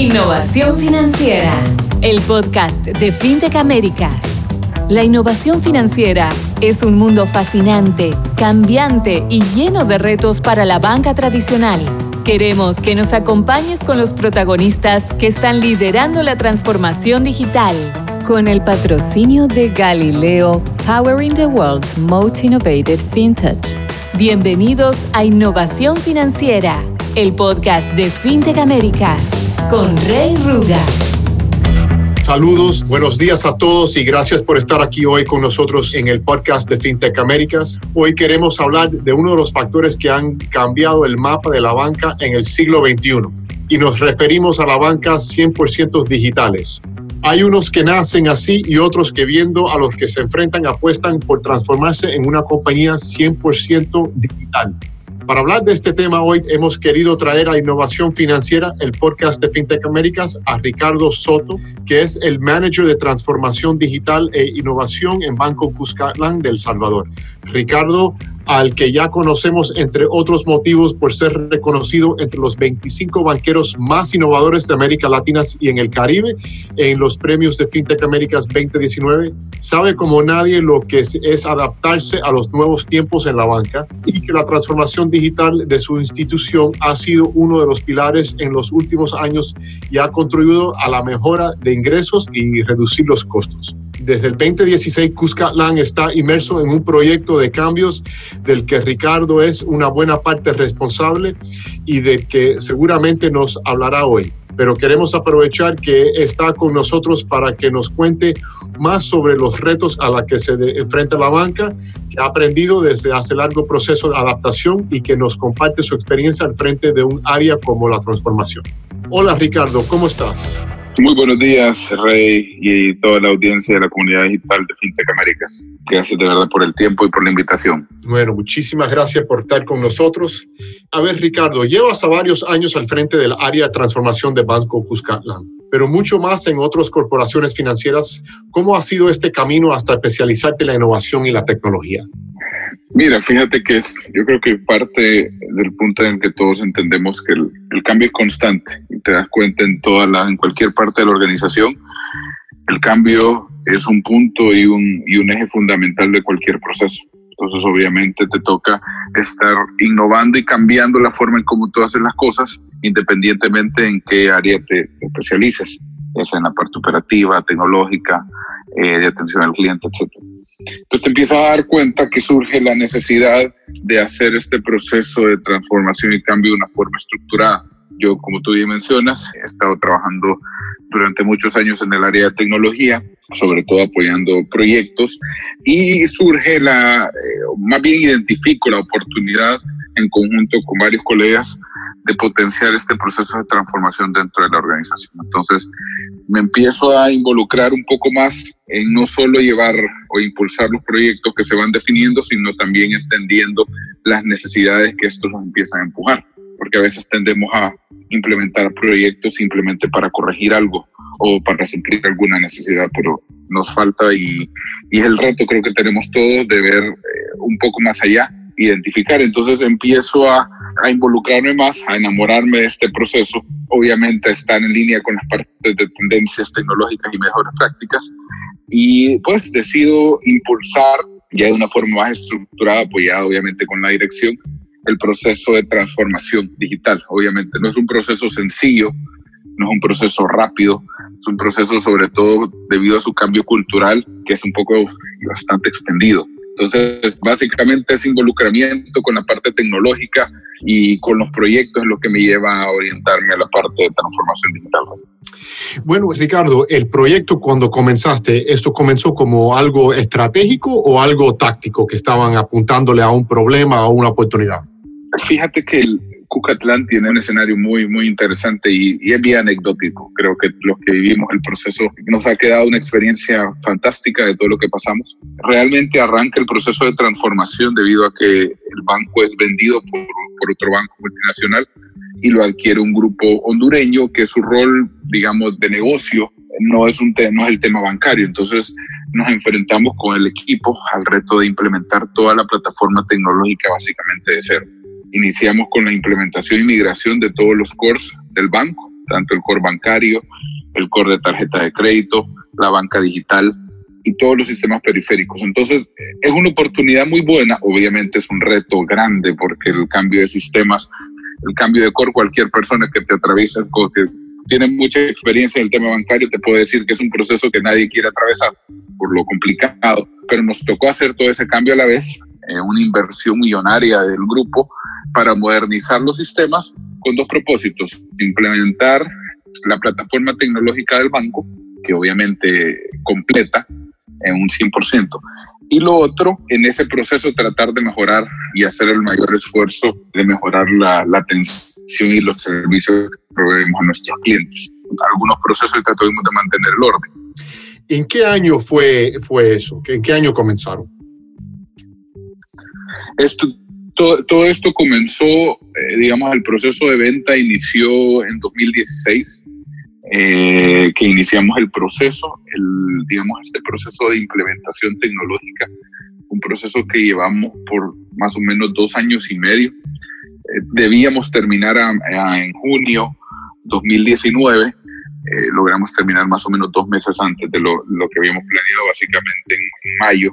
Innovación Financiera, el podcast de FinTech Américas. La innovación financiera es un mundo fascinante, cambiante y lleno de retos para la banca tradicional. Queremos que nos acompañes con los protagonistas que están liderando la transformación digital. Con el patrocinio de Galileo, Powering the World's Most Innovative FinTech. Bienvenidos a Innovación Financiera, el podcast de FinTech Américas, con Rey Ruga. Saludos, buenos días a todos y gracias por estar aquí hoy con nosotros en el podcast de FinTech Américas. Hoy queremos hablar de uno de los factores que han cambiado el mapa de la banca en el siglo XXI y nos referimos a la banca 100% digitales. Hay unos que nacen así y otros que viendo a los que se enfrentan apuestan por transformarse en una compañía 100% digital. Para hablar de este tema hoy hemos querido traer a Innovación Financiera, el podcast de FinTech Américas, a Ricardo Soto, que es el manager de transformación digital e innovación en Banco Cuscatlán del Salvador. Ricardo al que ya conocemos entre otros motivos por ser reconocido entre los 25 banqueros más innovadores de América Latina y en el Caribe en los premios de FinTech Américas 2019, sabe como nadie lo que es, adaptarse a los nuevos tiempos en la banca y que la transformación digital de su institución ha sido uno de los pilares en los últimos años y ha contribuido a la mejora de ingresos y reducir los costos. Desde el 2016, Cuscatlán está inmerso en un proyecto de cambios del que Ricardo es una buena parte responsable y de que seguramente nos hablará hoy. Pero queremos aprovechar que está con nosotros para que nos cuente más sobre los retos a los que se enfrenta la banca, que ha aprendido desde hace largo proceso de adaptación y que nos comparte su experiencia al frente de un área como la transformación. Hola Ricardo, ¿cómo estás? Muy buenos días, Rey, y toda la audiencia de la comunidad digital de FinTech Américas. Gracias de verdad por el tiempo y por la invitación. Bueno, muchísimas gracias por estar con nosotros. A ver, Ricardo, llevas a varios años al frente del área de transformación de Banco Cuscatlán, pero mucho más en otras corporaciones financieras. ¿Cómo ha sido este camino hasta especializarte en la innovación y la tecnología? Mira, fíjate que es, yo creo que parte del punto en que todos entendemos que el, cambio es constante y te das cuenta en toda la, en cualquier parte de la organización, el cambio es un punto y un, y un eje fundamental de cualquier proceso. Entonces, obviamente, te toca estar innovando y cambiando la forma en cómo tú haces las cosas, independientemente en qué área te, especialices, ya sea en la parte operativa, tecnológica, eh, de atención al cliente, etcétera. Entonces te empiezas a dar cuenta que surge la necesidad de hacer este proceso de transformación y cambio de una forma estructurada. Yo, como tú bien mencionas, he estado trabajando durante muchos años en el área de tecnología, sobre todo apoyando proyectos, y surge la, eh, más bien identifico la oportunidad en conjunto con varios colegas de potenciar este proceso de transformación dentro de la organización. Entonces, me empiezo a involucrar un poco más en no solo llevar o impulsar los proyectos que se van definiendo, sino también entendiendo las necesidades que estos empiezan a empujar, porque a veces tendemos a implementar proyectos simplemente para corregir algo o para suplir alguna necesidad, pero nos falta y, y es el reto creo que tenemos todos de ver eh, un poco más allá, identificar. Entonces empiezo a a involucrarme más, a enamorarme de este proceso, obviamente estar en línea con las partes de tendencias tecnológicas y mejores prácticas. Y pues decido impulsar ya de una forma más estructurada, apoyada obviamente con la dirección, el proceso de transformación digital. Obviamente no es un proceso sencillo, no es un proceso rápido, es un proceso sobre todo debido a su cambio cultural, que es un poco bastante extendido. Entonces, básicamente es involucramiento con la parte tecnológica y con los proyectos es lo que me lleva a orientarme a la parte de transformación digital. Bueno, Ricardo, el proyecto cuando comenzaste, ¿esto comenzó como algo estratégico o algo táctico que estaban apuntándole a un problema o una oportunidad? Fíjate que el, Cucatlán tiene un escenario muy, muy interesante y, es bien anecdótico. Creo que los que vivimos el proceso nos ha quedado una experiencia fantástica de todo lo que pasamos. Realmente arranca el proceso de transformación debido a que el banco es vendido por, por otro banco multinacional y lo adquiere un grupo hondureño que su rol, digamos, de negocio no es, un no es el tema bancario. Entonces nos enfrentamos con el equipo al reto de implementar toda la plataforma tecnológica básicamente de cero iniciamos con la implementación y migración de todos los cores del banco, tanto el core bancario, el core de tarjeta de crédito, la banca digital y todos los sistemas periféricos. Entonces, es una oportunidad muy buena, obviamente es un reto grande porque el cambio de sistemas, el cambio de core, cualquier persona que te atraviesa, que tiene mucha experiencia en el tema bancario, te puede decir que es un proceso que nadie quiere atravesar por lo complicado, pero nos tocó hacer todo ese cambio a la vez, eh, una inversión millonaria del grupo para modernizar los sistemas con dos propósitos, implementar la plataforma tecnológica del banco, que obviamente completa en un 100%. Y lo otro, en ese proceso tratar de mejorar y hacer el mayor esfuerzo de mejorar la, la atención y los servicios que proveemos a nuestros clientes. Algunos procesos tuvimos de mantener el orden. ¿En qué año fue, fue eso? ¿En qué año comenzaron? Esto, todo, todo esto comenzó, eh, digamos, el proceso de venta inició en 2016 eh, que iniciamos el proceso, el, digamos, este proceso de implementación tecnológica, un proceso que llevamos por más o menos dos años y medio. Eh, debíamos terminar en junio 2019, eh, logramos terminar más o menos dos meses antes de lo, lo que habíamos planeado, básicamente en, mayo,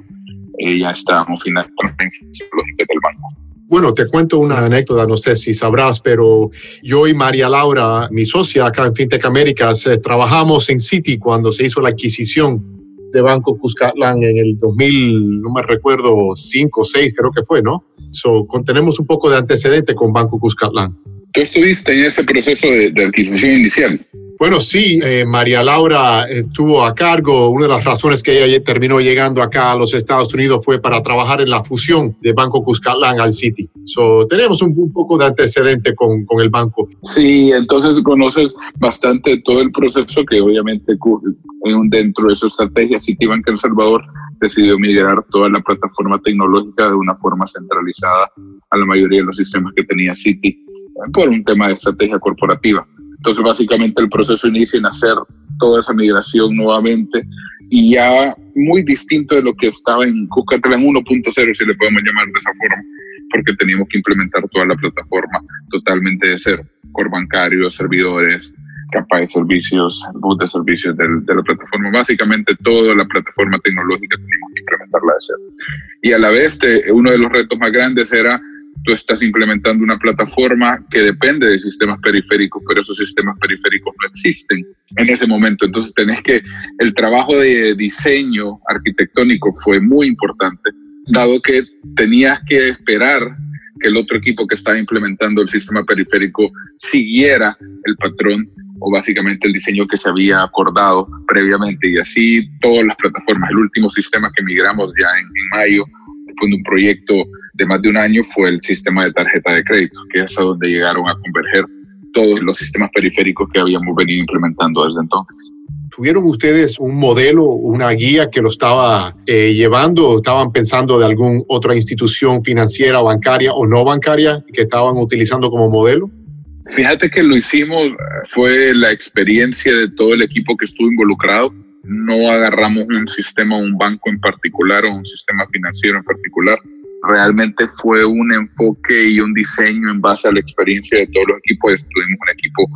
ya estábamos finalizando la del banco. Bueno, te cuento una anécdota, no sé si sabrás, pero yo y María Laura, mi socia acá en FinTech Américas, eh, trabajamos en Citi cuando se hizo la adquisición de Banco Cuscatlán en el 2000, no me recuerdo, 5 o 6 creo que fue, ¿no? So, contenemos un poco de antecedente con Banco Cuscatlán. ¿Tú estuviste en ese proceso de, de adquisición inicial? Bueno, sí, eh, María Laura estuvo a cargo. Una de las razones que ella terminó llegando acá a los Estados Unidos fue para trabajar en la fusión de Banco Cuscatlán al City. So, tenemos un, poco de antecedente con, con, el banco. Sí, entonces conoces bastante todo el proceso que obviamente dentro de su estrategia Citibank El Salvador decidió migrar toda la plataforma tecnológica de una forma centralizada a la mayoría de los sistemas que tenía Citi por un tema de estrategia corporativa. Entonces, básicamente el proceso inicia en hacer toda esa migración nuevamente y ya muy distinto de lo que estaba en Cucatlán 1.0, si le podemos llamar de esa forma, porque teníamos que implementar toda la plataforma totalmente de cero, core bancario, servidores, capa de servicios, bus de servicios de, de la plataforma. Básicamente toda la plataforma tecnológica teníamos que implementarla de cero. Y a la vez, uno de los retos más grandes era tú estás implementando una plataforma que depende de sistemas periféricos, pero esos sistemas periféricos no existen en ese momento. Entonces tenés que, el trabajo de diseño arquitectónico fue muy importante, dado que tenías que esperar que el otro equipo que estaba implementando el sistema periférico siguiera el patrón o básicamente el diseño que se había acordado previamente y así todas las plataformas. El último sistema que migramos ya en, mayo, después de un proyecto de más de un año fue el sistema de tarjeta de crédito, que es a donde llegaron a converger todos los sistemas periféricos que habíamos venido implementando desde entonces. ¿Tuvieron ustedes un modelo, una guía que lo estaba eh, llevando o estaban pensando de alguna otra institución financiera, bancaria o no bancaria que estaban utilizando como modelo? Fíjate que lo hicimos, fue la experiencia de todo el equipo que estuvo involucrado. No agarramos un sistema, un banco en particular o un sistema financiero en particular realmente fue un enfoque y un diseño en base a la experiencia de todos los equipos. Tuvimos un equipo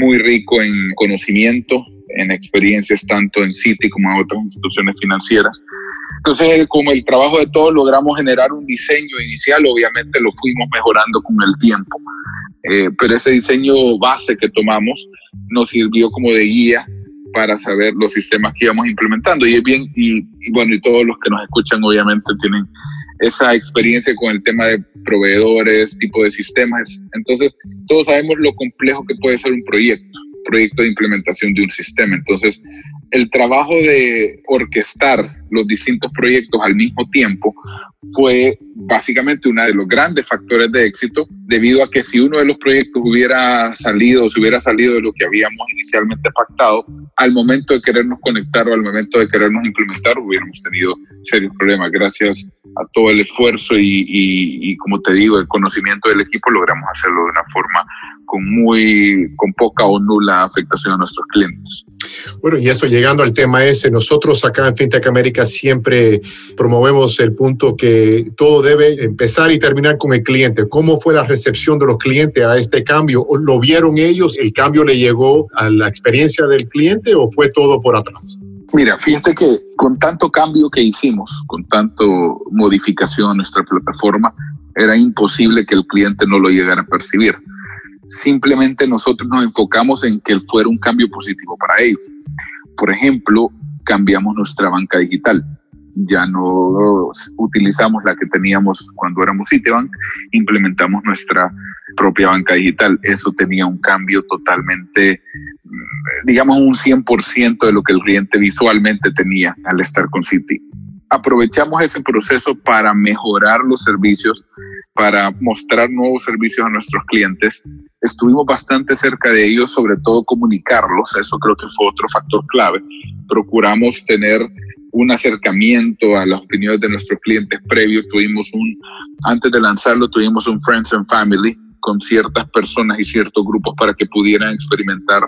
muy rico en conocimiento, en experiencias tanto en Citi como en otras instituciones financieras. Entonces, como el trabajo de todos logramos generar un diseño inicial, obviamente lo fuimos mejorando con el tiempo. Eh, pero ese diseño base que tomamos nos sirvió como de guía para saber los sistemas que íbamos implementando. Y es bien, y, bueno, y todos los que nos escuchan obviamente tienen esa experiencia con el tema de proveedores, tipo de sistemas. Entonces, todos sabemos lo complejo que puede ser un proyecto, proyecto de implementación de un sistema. Entonces, el trabajo de orquestar los distintos proyectos al mismo tiempo fue básicamente uno de los grandes factores de éxito, debido a que si uno de los proyectos hubiera salido se hubiera salido de lo que habíamos inicialmente pactado, al momento de querernos conectar o al momento de querernos implementar, hubiéramos tenido serios problemas. Gracias a todo el esfuerzo y, y, como te digo, el conocimiento del equipo, logramos hacerlo de una forma con muy, con poca o nula afectación a nuestros clientes. Bueno, y eso llegando al tema ese, nosotros acá en FinTech América siempre promovemos el punto que todo debe empezar y terminar con el cliente. ¿Cómo fue la recepción de los clientes a este cambio? ¿Lo vieron ellos? ¿El cambio le llegó a la experiencia del cliente o fue todo por atrás? Mira, fíjate que con tanto cambio que hicimos, con tanto modificación a nuestra plataforma, era imposible que el cliente no lo llegara a percibir. Simplemente nosotros nos enfocamos en que fuera un cambio positivo para ellos. Por ejemplo, cambiamos nuestra banca digital. Ya no utilizamos la que teníamos cuando éramos Citibank, implementamos nuestra propia banca digital. Eso tenía un cambio totalmente, mm, digamos, un 100% de lo que el cliente visualmente tenía al estar con Citi aprovechamos ese proceso para mejorar los servicios, para mostrar nuevos servicios a nuestros clientes. Estuvimos bastante cerca de ellos, sobre todo comunicarlos, eso creo que fue otro factor clave. Procuramos tener un acercamiento a las opiniones de nuestros clientes previo. Tuvimos un, antes de lanzarlo, tuvimos un Friends and Family con ciertas personas y ciertos grupos para que pudieran experimentar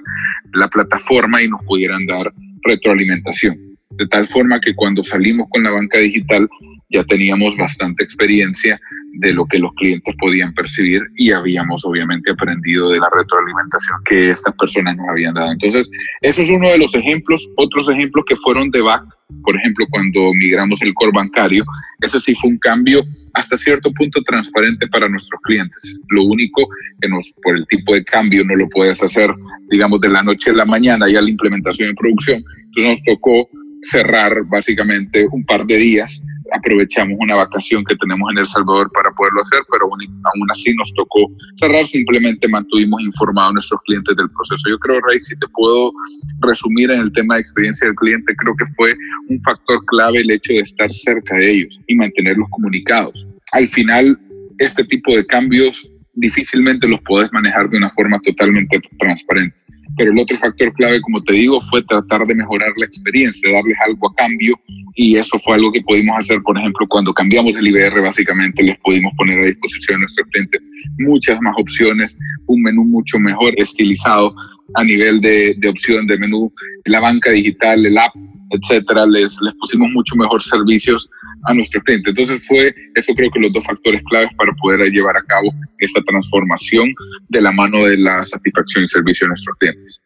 la plataforma y nos pudieran dar retroalimentación de tal forma que cuando salimos con la banca digital ya teníamos bastante experiencia de lo que los clientes podían percibir y habíamos obviamente aprendido de la retroalimentación que estas personas nos habían dado. Entonces, ese es uno de los ejemplos. Otros ejemplos que fueron de back, por ejemplo, cuando migramos el core bancario, ese sí fue un cambio hasta cierto punto transparente para nuestros clientes. Lo único que nos, por el tipo de cambio no lo puedes hacer, digamos, de la noche a la mañana ya la implementación en producción. Entonces nos tocó cerrar básicamente un par de días. Aprovechamos una vacación que tenemos en El Salvador para poderlo hacer, pero aún, así nos tocó cerrar. Simplemente mantuvimos informados a nuestros clientes del proceso. Yo creo, Rey, si te puedo resumir en el tema de experiencia del cliente, creo que fue un factor clave el hecho de estar cerca de ellos y mantenerlos comunicados. Al final, este tipo de cambios difícilmente los puedes manejar de una forma totalmente transparente pero el otro factor clave, como te digo, fue tratar de mejorar la experiencia, darles algo a cambio y eso fue algo que pudimos hacer, por ejemplo, cuando cambiamos el IBR, básicamente les pudimos poner a disposición a nuestros clientes muchas más opciones, un menú mucho mejor estilizado a nivel de, de opción de menú, la banca digital, el app, etcétera, les, les pusimos mucho mejor servicios a nuestros clientes. Entonces fue, eso creo que los dos factores claves para poder llevar a cabo esta transformación de la mano de la satisfacción y servicio de nuestros clientes.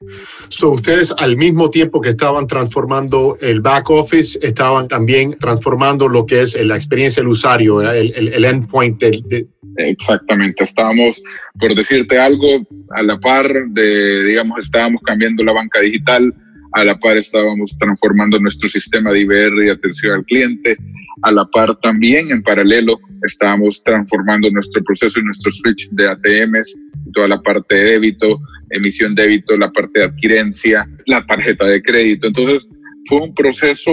So, ustedes al mismo tiempo que estaban transformando el back office, estaban también transformando lo que es la experiencia del usuario, el, el, endpoint del... Exactamente, estábamos, por decirte algo, a la par de, digamos, estábamos cambiando la banca digital, a la par estábamos transformando nuestro sistema de IBR y atención al cliente, a la par también, en paralelo, estábamos transformando nuestro proceso y nuestro switch de ATMs, toda la parte de débito, emisión de débito, la parte de adquirencia, la tarjeta de crédito. Entonces, fue un proceso,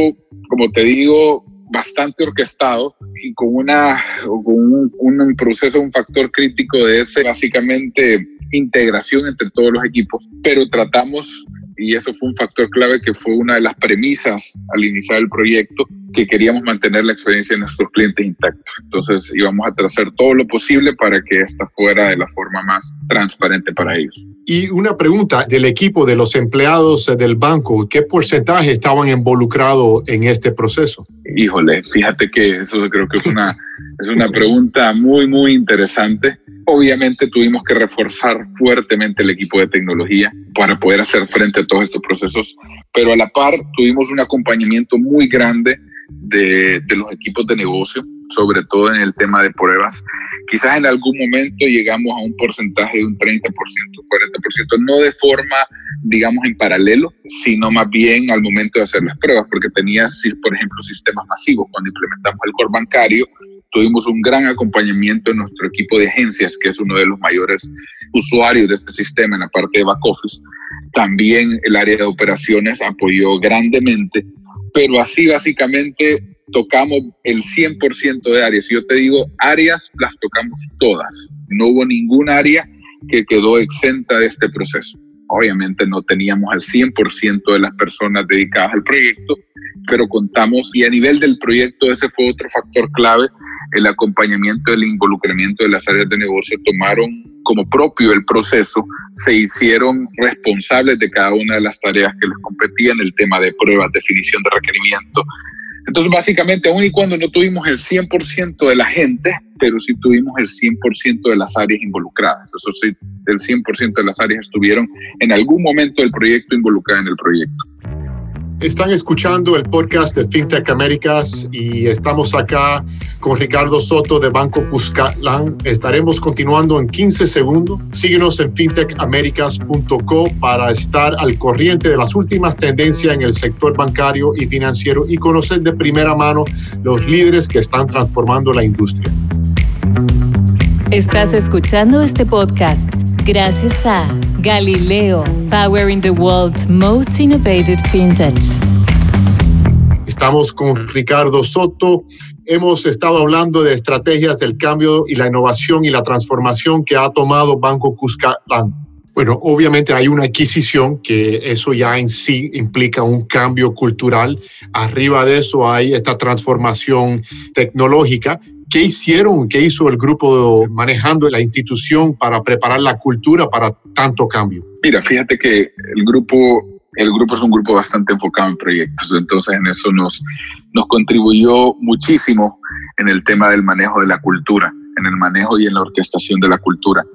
como te digo, bastante orquestado y con, un proceso, un factor crítico de ese, básicamente integración entre todos los equipos, pero tratamos y eso fue un factor clave que fue una de las premisas al iniciar el proyecto, que queríamos mantener la experiencia de nuestros clientes intacta. Entonces íbamos a hacer todo lo posible para que esta fuera de la forma más transparente para ellos. Y una pregunta del equipo de los empleados del banco, ¿qué porcentaje estaban involucrados en este proceso? Híjole, fíjate que eso creo que es una, es una pregunta muy, muy interesante Obviamente tuvimos que reforzar fuertemente el equipo de tecnología para poder hacer frente a todos estos procesos, pero a la par tuvimos un acompañamiento muy grande de, los equipos de negocio, sobre todo en el tema de pruebas. Quizás en algún momento llegamos a un porcentaje de un 30%, 40%, no de forma, digamos, en paralelo, sino más bien al momento de hacer las pruebas, porque tenía, por ejemplo, sistemas masivos. Cuando implementamos el core bancario, tuvimos un gran acompañamiento en nuestro equipo de agencias, que es uno de los mayores usuarios de este sistema en la parte de back office. También el área de operaciones apoyó grandemente, pero así básicamente tocamos el 100% de áreas. Yo te digo áreas, las tocamos todas. No hubo ningún área que quedó exenta de este proceso. Obviamente no teníamos al 100% de las personas dedicadas al proyecto, pero contamos y a nivel del proyecto ese fue otro factor clave el acompañamiento, el involucramiento de las áreas de negocio tomaron como propio el proceso, se hicieron responsables de cada una de las tareas que les competían, el tema de pruebas, definición de requerimiento. Entonces, básicamente, aun y cuando no tuvimos el 100% de la gente, pero sí tuvimos el 100% de las áreas involucradas. Eso sí, el 100% de las áreas estuvieron en algún momento del proyecto involucradas en el proyecto. Están escuchando el podcast de FinTech Américas y estamos acá con Ricardo Soto de Banco Cuscatlán. Estaremos continuando en 15 segundos. Síguenos en fintechamericas.co para estar al corriente de las últimas tendencias en el sector bancario y financiero y conocer de primera mano los líderes que están transformando la industria. Estás escuchando este podcast gracias a Galileo, powering the world's most innovative fintech. Estamos con Ricardo Soto. Hemos estado hablando de estrategias del cambio y la innovación y la transformación que ha tomado Banco Cuscatlán. Bueno, obviamente hay una adquisición que eso ya en sí implica un cambio cultural. Arriba de eso hay esta transformación tecnológica ¿Qué hicieron, qué hizo el grupo manejando la institución para preparar la cultura para tanto cambio? Mira, fíjate que el grupo, el grupo es un grupo bastante enfocado en proyectos, entonces en eso nos, nos contribuyó muchísimo en el tema del manejo de la cultura, en el manejo y en la orquestación de la cultura.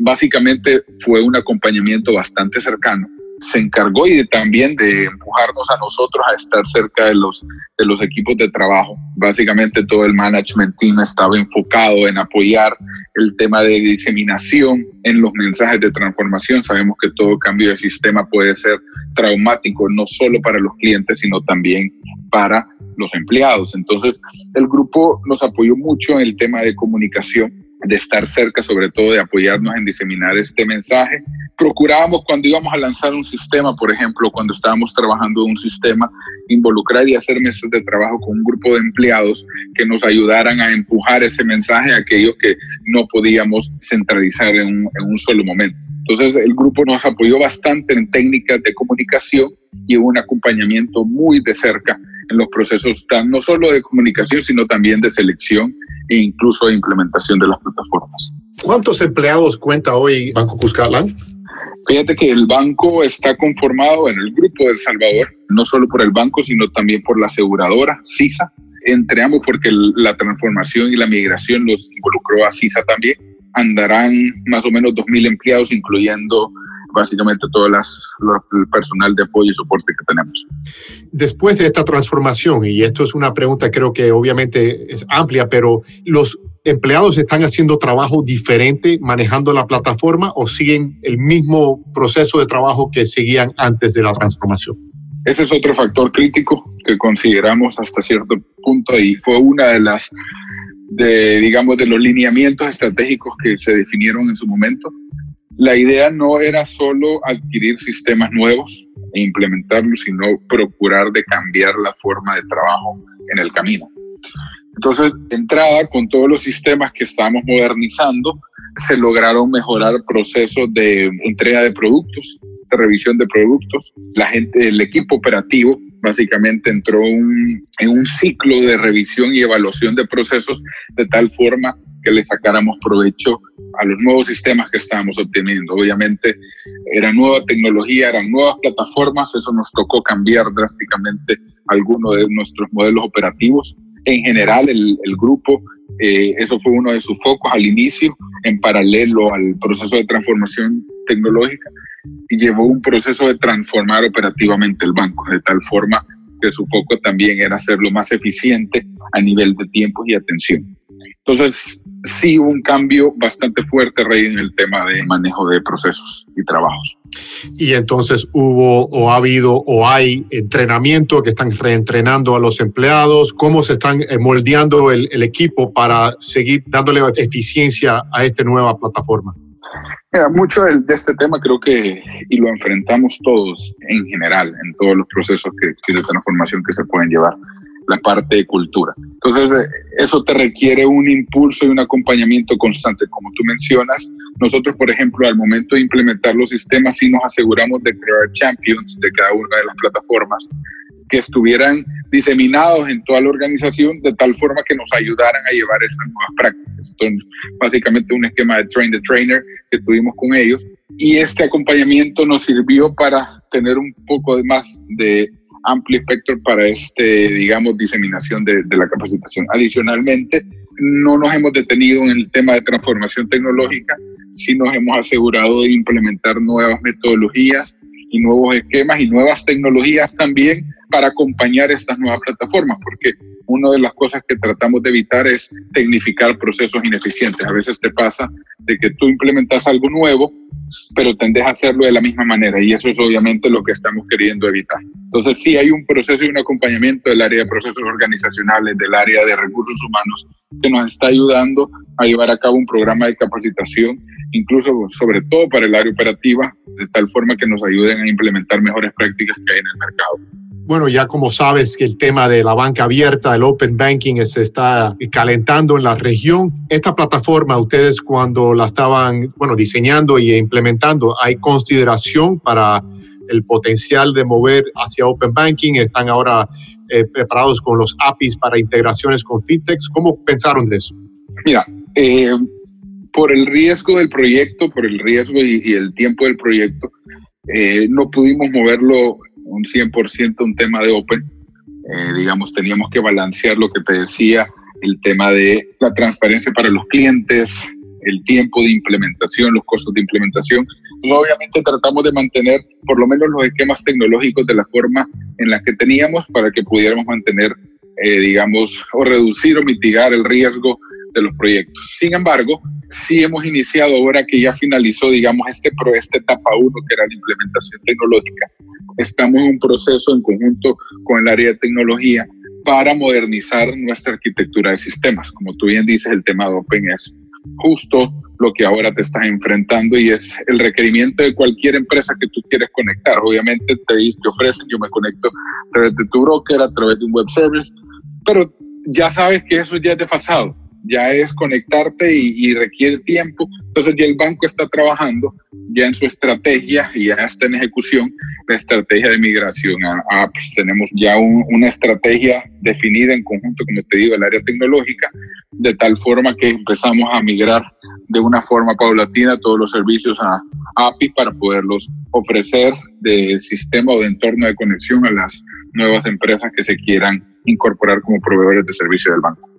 Básicamente fue un acompañamiento bastante cercano se encargó y también de empujarnos a nosotros a estar cerca de los, de los equipos de trabajo. Básicamente todo el management team estaba enfocado en apoyar el tema de diseminación en los mensajes de transformación. Sabemos que todo cambio de sistema puede ser traumático, no solo para los clientes, sino también para los empleados. Entonces, el grupo nos apoyó mucho en el tema de comunicación de estar cerca, sobre todo de apoyarnos en diseminar este mensaje. Procurábamos cuando íbamos a lanzar un sistema, por ejemplo, cuando estábamos trabajando en un sistema, involucrar y hacer meses de trabajo con un grupo de empleados que nos ayudaran a empujar ese mensaje a aquellos que no podíamos centralizar en un, en un solo momento. Entonces el grupo nos apoyó bastante en técnicas de comunicación y un acompañamiento muy de cerca en los procesos no solo de comunicación, sino también de selección e incluso de implementación de las plataformas. ¿Cuántos empleados cuenta hoy Banco Cuscatlán? Fíjate que el banco está conformado en el grupo del Salvador, no solo por el banco, sino también por la aseguradora, CISA, entre ambos porque la transformación y la migración los involucró a CISA también. Andarán más o menos 2.000 empleados, incluyendo básicamente todo el personal de apoyo y soporte que tenemos. Después de esta transformación, y esto es una pregunta creo que obviamente es amplia, pero los empleados están haciendo trabajo diferente manejando la plataforma o siguen el mismo proceso de trabajo que seguían antes de la transformación? Ese es otro factor crítico que consideramos hasta cierto punto y fue una de las, de, digamos, de los lineamientos estratégicos que se definieron en su momento la idea no era solo adquirir sistemas nuevos e implementarlos, sino procurar de cambiar la forma de trabajo en el camino. Entonces, de entrada, con todos los sistemas que estamos modernizando, se lograron mejorar procesos de entrega de productos, de revisión de productos. La gente, el equipo operativo, básicamente entró en un ciclo de revisión y evaluación de procesos de tal forma que le sacáramos provecho a los nuevos sistemas que estábamos obteniendo. Obviamente era nueva tecnología, eran nuevas plataformas, eso nos tocó cambiar drásticamente algunos de nuestros modelos operativos. En general, el, grupo, eh, eso fue uno de sus focos al inicio, en paralelo al proceso de transformación tecnológica, y llevó un proceso de transformar operativamente el banco, de tal forma que su foco también era hacerlo más eficiente a nivel de tiempo y atención. Entonces, sí hubo un cambio bastante fuerte, Rey, en el tema de manejo de procesos y trabajos. Y entonces hubo o ha habido o hay entrenamiento que están reentrenando a los empleados, cómo se están eh, moldeando el, equipo para seguir dándole eficiencia a esta nueva plataforma. mucho de, este tema creo que, y lo enfrentamos todos en general, en todos los procesos que, de transformación que se pueden llevar la parte de cultura. Entonces, eh, eso te requiere un impulso y un acompañamiento constante. Como tú mencionas, nosotros, por ejemplo, al momento de implementar los sistemas, sí nos aseguramos de crear champions de cada una de las plataformas que estuvieran diseminados en toda la organización de tal forma que nos ayudaran a llevar esas nuevas prácticas. Entonces, básicamente un esquema de train the trainer que tuvimos con ellos y este acompañamiento nos sirvió para tener un poco más de amplio espectro para este, digamos, diseminación de, de la capacitación. Adicionalmente, no nos hemos detenido en el tema de transformación tecnológica, sino nos hemos asegurado de implementar nuevas metodologías y nuevos esquemas y nuevas tecnologías también para acompañar estas nuevas plataformas, porque una de las cosas que tratamos de evitar es tecnificar procesos ineficientes. A veces te pasa de que tú implementas algo nuevo, pero tendes a hacerlo de la misma manera y eso es obviamente lo que estamos queriendo evitar. Entonces sí hay un proceso y un acompañamiento del área de procesos organizacionales, del área de recursos humanos, que nos está ayudando a llevar a cabo un programa de capacitación, incluso sobre todo para el área operativa, de tal forma que nos ayuden a implementar mejores prácticas que hay en el mercado bueno, ya como sabes que el tema de la banca abierta, el open banking, se está calentando en la región. Esta plataforma, ustedes cuando la estaban, bueno, diseñando y implementando, ¿hay consideración para el potencial de mover hacia open banking? ¿Están ahora eh, preparados con los APIs para integraciones con fintechs? ¿Cómo pensaron de eso? Mira, eh, por el riesgo del proyecto, por el riesgo y, el tiempo del proyecto, eh, no pudimos moverlo un 100% un tema de Open. Eh, digamos, teníamos que balancear lo que te decía, el tema de la transparencia para los clientes, el tiempo de implementación, los costos de implementación. Y obviamente tratamos de mantener por lo menos los esquemas tecnológicos de la forma en la que teníamos para que pudiéramos mantener, eh, digamos, o reducir o mitigar el riesgo de los proyectos. Sin embargo, sí hemos iniciado ahora que ya finalizó, digamos, este, esta etapa 1, que era la implementación tecnológica, estamos en un proceso en conjunto con el área de tecnología para modernizar nuestra arquitectura de sistemas. Como tú bien dices, el tema de Open es justo lo que ahora te estás enfrentando y es el requerimiento de cualquier empresa que tú quieres conectar. Obviamente te, te ofrecen, yo me conecto a través de tu broker, a través de un web service, pero ya sabes que eso ya es desfasado ya es conectarte y, requiere tiempo. Entonces ya el banco está trabajando ya en su estrategia y ya está en ejecución la estrategia de migración a apps. Tenemos ya una estrategia definida en conjunto, como te digo, el área tecnológica, de tal forma que empezamos a migrar de una forma paulatina todos los servicios a API para poderlos ofrecer de sistema o de entorno de conexión a las nuevas empresas que se quieran incorporar como proveedores de servicio del banco.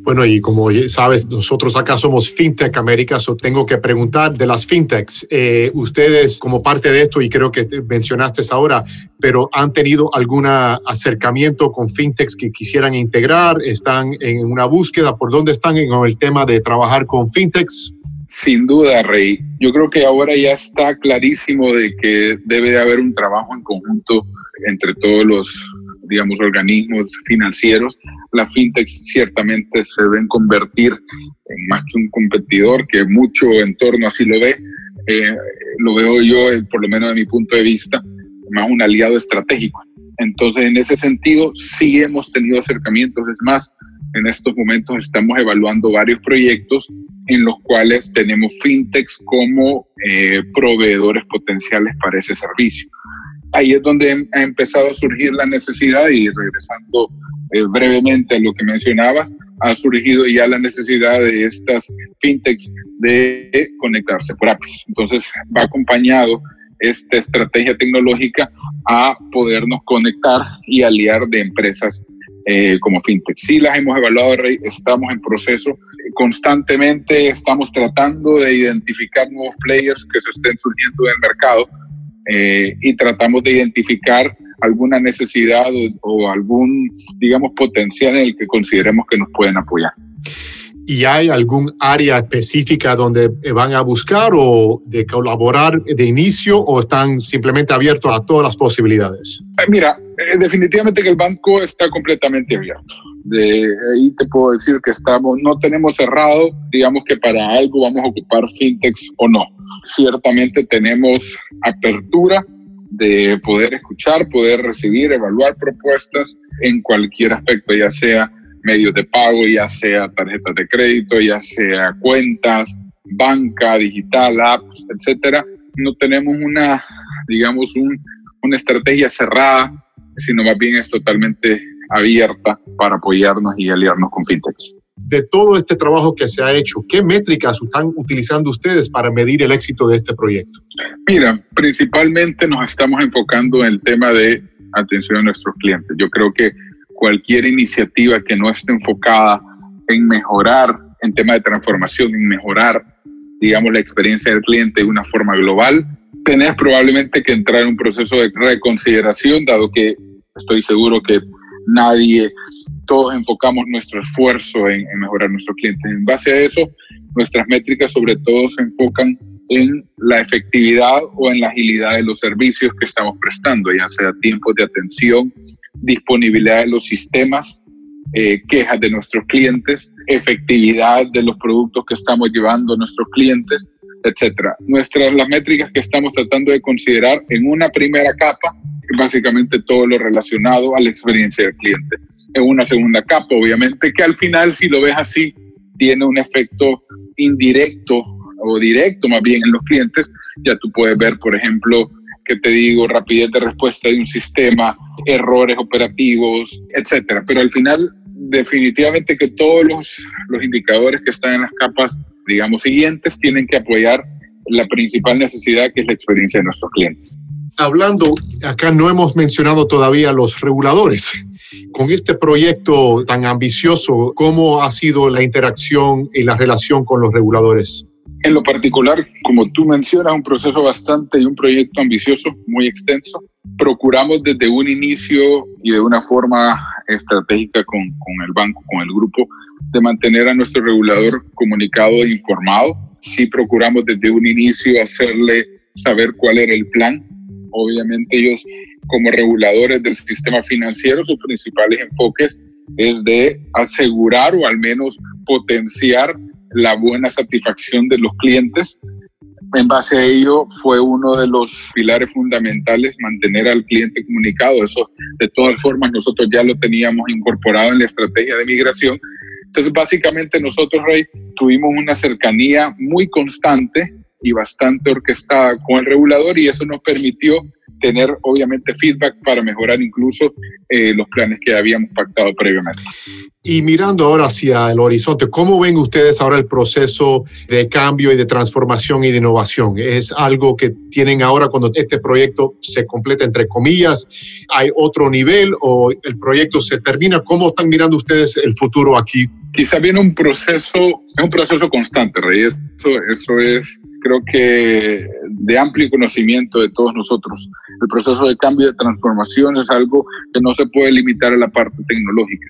Bueno, y como sabes, nosotros acá somos FinTech Américas, o tengo que preguntar de las FinTechs. Eh, ustedes, como parte de esto, y creo que mencionaste ahora, pero ¿han tenido algún acercamiento con FinTechs que quisieran integrar? ¿Están en una búsqueda? ¿Por dónde están en el tema de trabajar con FinTechs? Sin duda, Rey. Yo creo que ahora ya está clarísimo de que debe de haber un trabajo en conjunto entre todos los digamos, organismos financieros, la fintech ciertamente se deben convertir en más que un competidor, que mucho entorno así lo ve, eh, lo veo yo, eh, por lo menos de mi punto de vista, más un aliado estratégico. Entonces, en ese sentido, sí hemos tenido acercamientos. Es más, en estos momentos estamos evaluando varios proyectos en los cuales tenemos fintechs como eh, proveedores potenciales para ese servicio ahí es donde ha empezado a surgir la necesidad y regresando eh, brevemente a lo que mencionabas, ha surgido ya la necesidad de estas fintechs de conectarse por APIs. Entonces va acompañado esta estrategia tecnológica a podernos conectar y aliar de empresas eh, como fintech. Sí las hemos evaluado, estamos en proceso. Constantemente estamos tratando de identificar nuevos players que se estén surgiendo en el mercado eh, y tratamos de identificar alguna necesidad o, algún, digamos, potencial en el que consideremos que nos pueden apoyar. ¿Y hay algún área específica donde van a buscar o de colaborar de inicio o están simplemente abiertos a todas las posibilidades? Eh, mira, eh, definitivamente que el banco está completamente abierto. De ahí te puedo decir que estamos, no tenemos cerrado, digamos que para algo vamos a ocupar fintechs o no. Ciertamente tenemos apertura de poder escuchar, poder recibir, evaluar propuestas en cualquier aspecto, ya sea medios de pago, ya sea tarjetas de crédito, ya sea cuentas, banca, digital, apps, etcétera. No tenemos una, digamos, una estrategia cerrada sino más bien es totalmente abierta para apoyarnos y aliarnos con fintechs. De todo este trabajo que se ha hecho, ¿qué métricas están utilizando ustedes para medir el éxito de este proyecto? Mira, principalmente nos estamos enfocando en el tema de atención a nuestros clientes. Yo creo que cualquier iniciativa que no esté enfocada en mejorar en tema de transformación, en mejorar, digamos, la experiencia del cliente de una forma global, tenés probablemente que entrar en un proceso de reconsideración, dado que estoy seguro que nadie, todos enfocamos nuestro esfuerzo en, mejorar nuestros clientes. En base a eso, nuestras métricas sobre todo se enfocan en la efectividad o en la agilidad de los servicios que estamos prestando, ya sea tiempos de atención, disponibilidad de los sistemas, eh, quejas de nuestros clientes, efectividad de los productos que estamos llevando a nuestros clientes, etcétera. Nuestras las métricas que estamos tratando de considerar en una primera capa, básicamente todo lo relacionado a la experiencia del cliente. En una segunda capa, obviamente, que al final, si lo ves así, tiene un efecto indirecto o directo más bien en los clientes. Ya tú puedes ver, por ejemplo, que te digo, rapidez de respuesta de un sistema, errores operativos, etcétera. Pero al final, definitivamente que todos los, los indicadores que están en las capas digamos, siguientes tienen que apoyar la principal necesidad que es la experiencia de nuestros clientes. Hablando, acá no hemos mencionado todavía los reguladores. Con este proyecto tan ambicioso, ¿cómo ha sido la interacción y la relación con los reguladores? En lo particular, como tú mencionas, un proceso bastante y un proyecto ambicioso, muy extenso. Procuramos desde un inicio y de una forma estratégica con, con el banco, con el grupo, de mantener a nuestro regulador comunicado e informado. Sí procuramos desde un inicio hacerle saber cuál era el plan. Obviamente ellos como reguladores del sistema financiero, sus principales enfoques es de asegurar o al menos potenciar la buena satisfacción de los clientes. En base a ello fue uno de los pilares fundamentales mantener al cliente comunicado. Eso de todas formas nosotros ya lo teníamos incorporado en la estrategia de migración, entonces, básicamente nosotros, Rey, tuvimos una cercanía muy constante y bastante orquestada con el regulador y eso nos permitió tener obviamente feedback para mejorar incluso eh, los planes que habíamos pactado previamente. Y mirando ahora hacia el horizonte, ¿cómo ven ustedes ahora el proceso de cambio y de transformación y de innovación? ¿Es algo que tienen ahora cuando este proyecto se completa, entre comillas? ¿Hay otro nivel o el proyecto se termina? ¿Cómo están mirando ustedes el futuro aquí? Quizá viene un proceso, es un proceso constante, Rey. Eso, eso es creo que de amplio conocimiento de todos nosotros. El proceso de cambio y de transformación es algo que no se puede limitar a la parte tecnológica.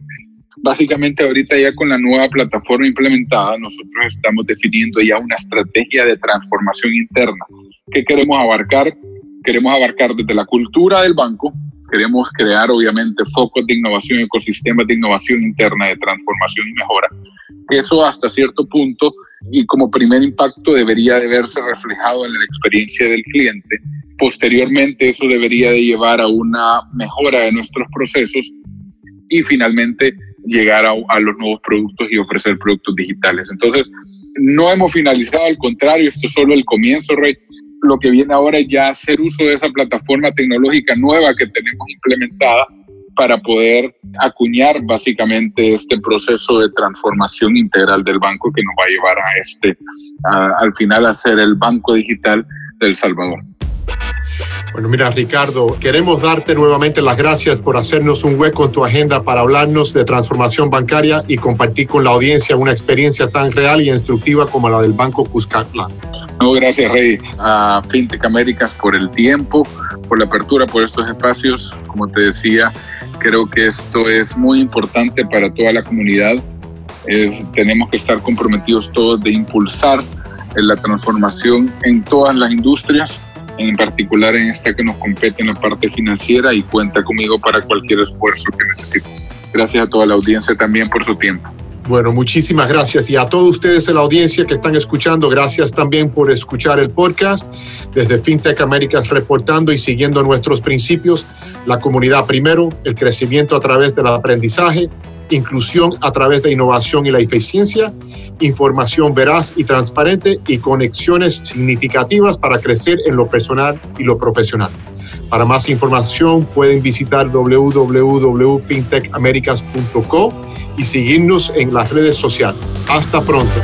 Básicamente ahorita ya con la nueva plataforma implementada, nosotros estamos definiendo ya una estrategia de transformación interna. ¿Qué queremos abarcar? Queremos abarcar desde la cultura del banco, queremos crear obviamente focos de innovación, ecosistemas de innovación interna, de transformación y mejora. Eso hasta cierto punto y como primer impacto debería de verse reflejado en la experiencia del cliente. Posteriormente eso debería de llevar a una mejora de nuestros procesos y finalmente llegar a, los nuevos productos y ofrecer productos digitales. Entonces, no hemos finalizado, al contrario, esto es solo el comienzo, Rey. Lo que viene ahora es ya hacer uso de esa plataforma tecnológica nueva que tenemos implementada para poder acuñar básicamente este proceso de transformación integral del banco que nos va a llevar a este, al final a ser el banco digital del Salvador. Bueno, mira, Ricardo, queremos darte nuevamente las gracias por hacernos un hueco en tu agenda para hablarnos de transformación bancaria y compartir con la audiencia una experiencia tan real y instructiva como la del Banco Cuscatlán. No, gracias, Rey, a FinTech Américas por el tiempo, por la apertura, por estos espacios. Como te decía, creo que esto es muy importante para toda la comunidad. tenemos que estar comprometidos todos de impulsar la transformación en todas las industrias en particular en esta que nos compete en la parte financiera y cuenta conmigo para cualquier esfuerzo que necesites. Gracias a toda la audiencia también por su tiempo. Bueno, muchísimas gracias. Y a todos ustedes en la audiencia que están escuchando, gracias también por escuchar el podcast desde FinTech Américas, reportando y siguiendo nuestros principios. La comunidad primero, el crecimiento a través del aprendizaje, inclusión a través de innovación y la eficiencia, información veraz y transparente y conexiones significativas para crecer en lo personal y lo profesional. Para más información pueden visitar www.fintechamericas.co y seguirnos en las redes sociales. Hasta pronto.